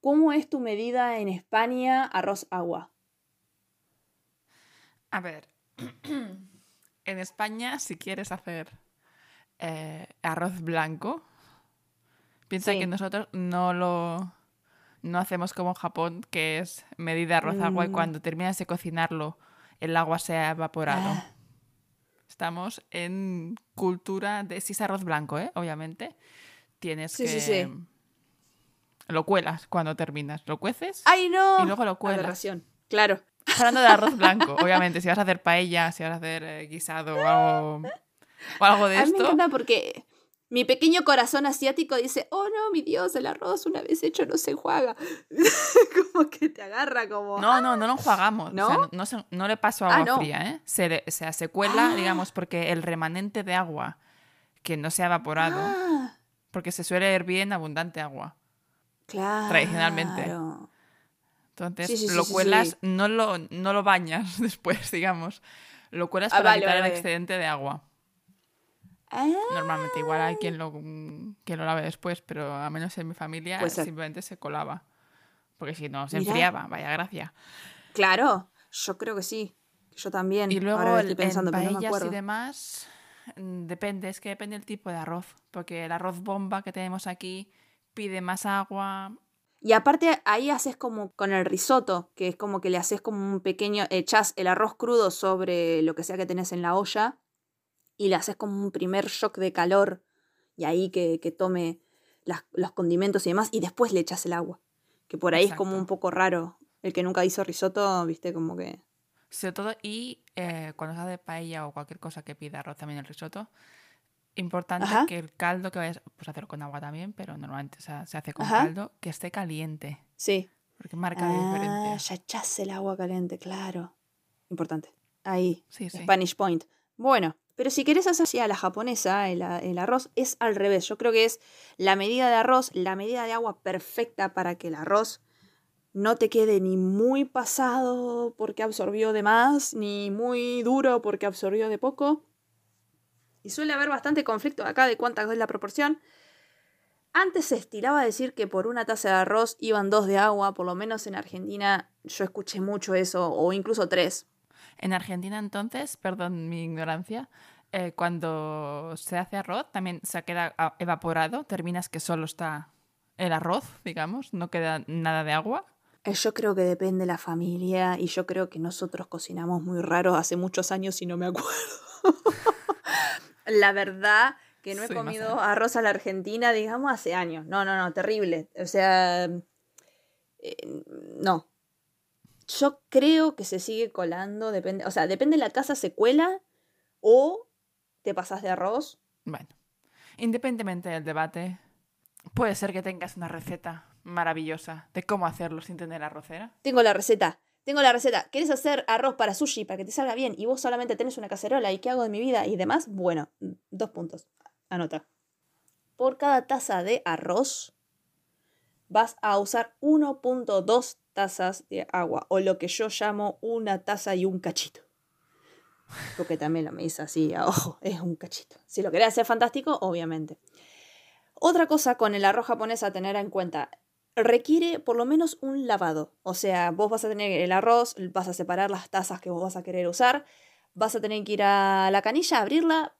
¿cómo es tu medida en España arroz-agua? A ver, en España, si quieres hacer eh, arroz blanco, piensa Sí. que nosotros no lo no hacemos como en Japón, que es medida arroz-agua y Mm. cuando terminas de cocinarlo, el agua se ha evaporado. Ah. Estamos en cultura de si es arroz blanco, ¿eh? Obviamente. Tienes Sí, que. sí, sí. Lo cuelas cuando terminas. Lo cueces. ¡Ay, no! Y luego lo cuelas. Aberración. Claro. Hablando de arroz blanco, obviamente. Si vas a hacer paella, si vas a hacer eh, guisado o algo, o algo de A mí me esto. encanta porque mi pequeño corazón asiático dice, oh no, mi Dios, el arroz una vez hecho no se enjuaga. como que te agarra como... No, no, no lo enjuagamos. ¿No? O sea, no, no se- no le paso Ah, agua no. fría, ¿eh? Se, o sea, se cuela, Ah. digamos, porque el remanente de agua que no se ha evaporado, Ah, porque se suele hervir en abundante agua. claro. Tradicionalmente. Entonces, Sí, sí, sí, lo sí, cuelas. No, lo, no lo bañas después, digamos. Lo cuelas Ah, para vale, vale, el excedente de agua. Ah, Normalmente, igual hay quien lo, mm, quien lo lave después, pero a menos en mi familia Puede ser. simplemente se colaba. Porque si no, se Mira. enfriaba, vaya gracia. claro, yo creo que sí. Yo también. Y luego Ahora estoy pensando, en no me paellas acuerdo. y demás, mm, depende, es que depende del tipo de arroz. Porque el arroz bomba que tenemos aquí pide más agua. Y aparte ahí haces como con el risotto, que es como que le haces como un pequeño, echás el arroz crudo sobre lo que sea que tenés en la olla y le haces como un primer shock de calor y ahí que, que tome las- los condimentos y demás y después le echas el agua. Que por ahí es como un poco raro. El que nunca hizo risotto, viste, como que... Sobre todo, y eh, cuando se hace paella o cualquier cosa que pida arroz también el risotto, importante Ajá. que el caldo que vayas, pues hacerlo con agua también, pero normalmente o sea, se hace con Ajá. caldo, que esté caliente, Sí. porque marca la Ah, diferencia. ya echás el agua caliente, claro. Importante. Ahí. Sí, sí. Spanish Point. Bueno, pero si querés hacer a la japonesa, el arroz es al revés. Yo creo que es la medida de arroz, la medida de agua perfecta para que el arroz no te quede ni muy pasado porque absorbió de más, ni muy duro porque absorbió de poco. Y suele haber bastante conflicto acá de cuánta es la proporción. Antes se estilaba decir que por una taza de arroz iban dos de agua, por lo menos en Argentina yo escuché mucho eso, o incluso tres. En Argentina, entonces, perdón mi ignorancia, eh, cuando se hace arroz también se queda ah, evaporado, terminas que solo está el arroz, digamos, no queda nada de agua. Eh, Yo creo que depende de la familia y yo creo que nosotros cocinamos muy raro hace muchos años y no me acuerdo. la verdad que no he comido arroz a la Argentina, digamos, hace años. No, no, no, terrible. O sea, eh, no. Yo creo que se sigue colando, depende, o sea, depende de la casa, se cuela o te pasas de arroz. Bueno, independientemente del debate, puede ser que tengas una receta maravillosa de cómo hacerlo sin tener arrocera. Tengo la receta. Tengo la receta. ¿Quieres hacer arroz para sushi para que te salga bien y vos solamente tenés una cacerola y qué hago de mi vida y demás? Bueno, dos puntos. Anota. Por cada taza de arroz vas a usar 1.2 tazas de agua o lo que yo llamo una taza y un cachito. Porque también lo me dice así, ojo, es un cachito. Si lo querés hacer fantástico, obviamente. Otra cosa con el arroz japonés a tener en cuenta, requiere por lo menos un lavado. O sea, vos vas a tener el arroz, vas a separar las tazas que vos vas a querer usar, vas a tener que ir a la canilla, abrirla,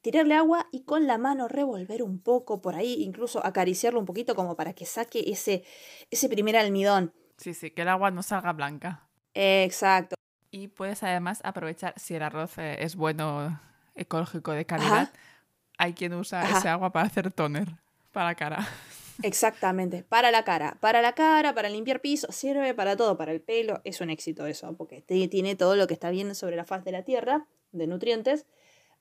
tirarle agua y con la mano revolver un poco por ahí, incluso acariciarlo un poquito como para que saque ese, ese primer almidón. Sí, sí, que el agua no salga blanca. Exacto. Y puedes además aprovechar, si el arroz eh, es bueno, ecológico, de calidad, hay quien usa Ajá. ese agua para hacer toner para la cara. Exactamente, para la cara, para la cara, para limpiar piso, sirve para todo, para el pelo, es un éxito eso, porque tiene todo lo que está bien sobre la faz de la tierra, de nutrientes,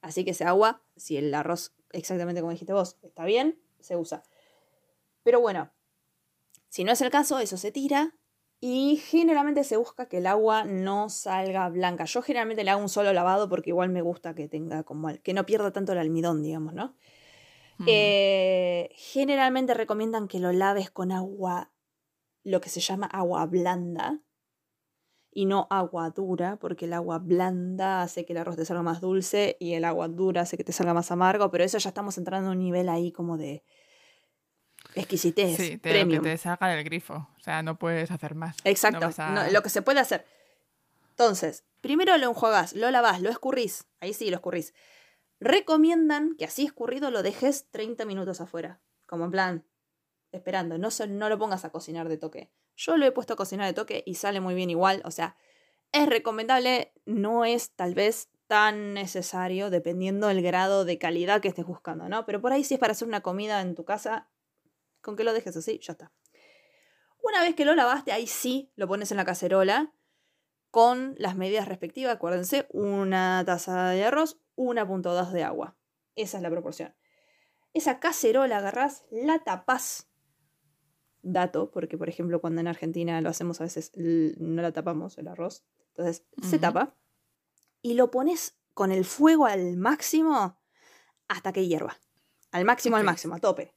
así que ese agua, si el arroz, exactamente como dijiste vos, está bien, se usa. Pero bueno, si no es el caso, eso se tira y generalmente se busca que el agua no salga blanca. Yo generalmente le hago un solo lavado porque igual me gusta que tenga como, que no pierda tanto el almidón, digamos, ¿no? Mm. Eh, generalmente recomiendan que lo laves con agua lo que se llama agua blanda y no agua dura, porque el agua blanda hace que el arroz te salga más dulce y el agua dura hace que te salga más amargo, pero eso ya estamos entrando a un nivel ahí como de exquisitez. Sí, te, premium. que te salga del grifo. Sea, no puedes hacer más. Exacto, No vas a- no, lo que se puede hacer. Entonces, primero lo enjuagás, lo lavás, lo escurrís. Ahí sí, lo escurrís. Recomiendan que así escurrido lo dejes 30 minutos afuera. Como en plan, esperando. No, no lo pongas a cocinar de toque. Yo lo he puesto a cocinar de toque y sale muy bien igual. O sea, es recomendable, no es tal vez tan necesario dependiendo del grado de calidad que estés buscando, ¿no? Pero por ahí si es para hacer una comida en tu casa, con que lo dejes así, ya está. Una vez que lo lavaste, ahí sí lo pones en la cacerola con las medidas respectivas. Acuérdense, una taza de arroz, 1.2 de agua. Esa es la proporción. Esa cacerola agarrás, la tapás. Dato, porque por ejemplo cuando en Argentina lo hacemos a veces no la tapamos el arroz. Entonces se tapa y lo pones con el fuego al máximo hasta que hierva. Al máximo, al máximo, a tope.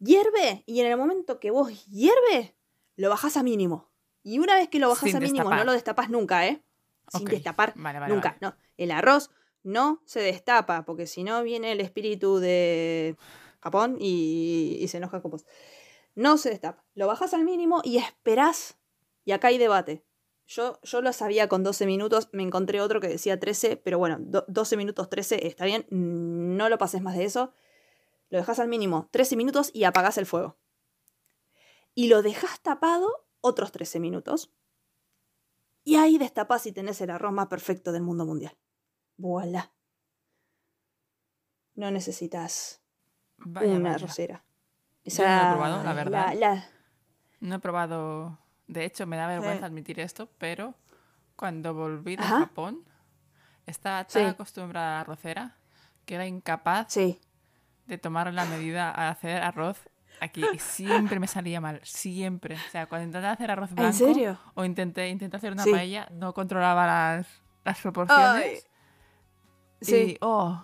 Hierve y en el momento que vos hierve, lo bajás a mínimo. Y una vez que lo bajás Sin a mínimo, no lo destapas nunca, ¿eh? Sin destapar Vale, vale, nunca. vale. No, el arroz no se destapa, porque si no viene el espíritu de Japón y, y se enoja con vos. No se destapa. Lo bajas al mínimo y esperás. Y acá hay debate. Yo, yo lo sabía con 12 minutos, me encontré otro que decía 13, pero bueno, do- 12 minutos 13 está bien, no lo pases más de eso. Lo dejas al mínimo 13 minutos y apagás el fuego. Y lo dejas tapado otros 13 minutos. Y ahí destapás y tenés el arroz más perfecto del mundo mundial. Voilà. No necesitas Vaya, una vaya. arrocera. Yo no he probado, la verdad. la- No he probado. De hecho, me da vergüenza admitir esto, pero cuando volví de Ajá. Japón, estaba tan Sí. acostumbrada a la arrocera que era incapaz Sí. De tomar la medida a hacer arroz aquí. Y siempre me salía mal, siempre. O sea, cuando intenté hacer arroz blanco ¿En serio? o intenté, intenté hacer una Sí. paella, no controlaba las, las proporciones. Ay. Y, Sí. oh,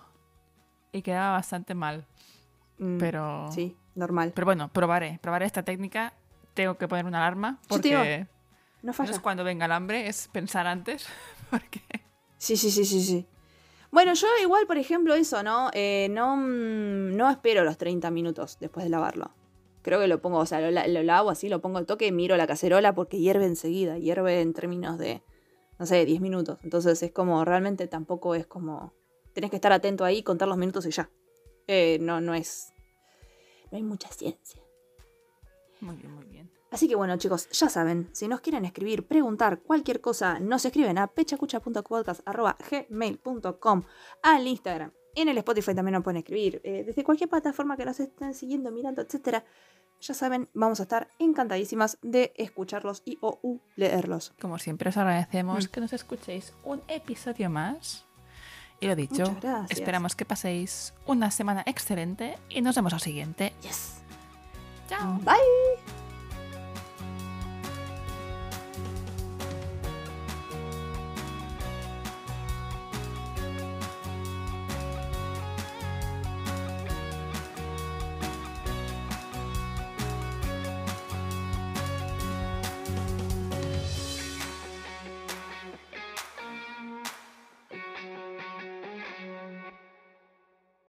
y quedaba bastante mal. Mm, Pero, Sí, normal. pero bueno, probaré, probaré esta técnica. Tengo que poner una alarma porque No es cuando venga el hambre, es pensar antes. Porque Sí, sí, sí, sí, sí. Bueno, yo igual, por ejemplo, eso, ¿no? Eh, no, mm, no espero los 30 minutos después de lavarlo. Creo que lo pongo, o sea, lo, la- lo lavo así, lo pongo al toque, miro la cacerola porque hierve enseguida, hierve en términos de, no sé, 10 minutos. Entonces es como, realmente tampoco es como, tenés que estar atento ahí, contar los minutos y ya. Eh, no, no es, no hay mucha ciencia. muy bien, muy bien. Así que bueno, chicos, ya saben, si nos quieren escribir, preguntar cualquier cosa, nos escriben a pechacucha.podcast.gmail.com al Instagram. En el Spotify también nos pueden escribir, eh, desde cualquier plataforma que nos estén siguiendo, mirando, etcétera. Ya saben, vamos a estar encantadísimas de escucharlos y o u leerlos. Como siempre os agradecemos Mm. que nos escuchéis un episodio más. Y lo dicho, esperamos que paséis una semana excelente y nos vemos al siguiente. Yes. Chao. Bye.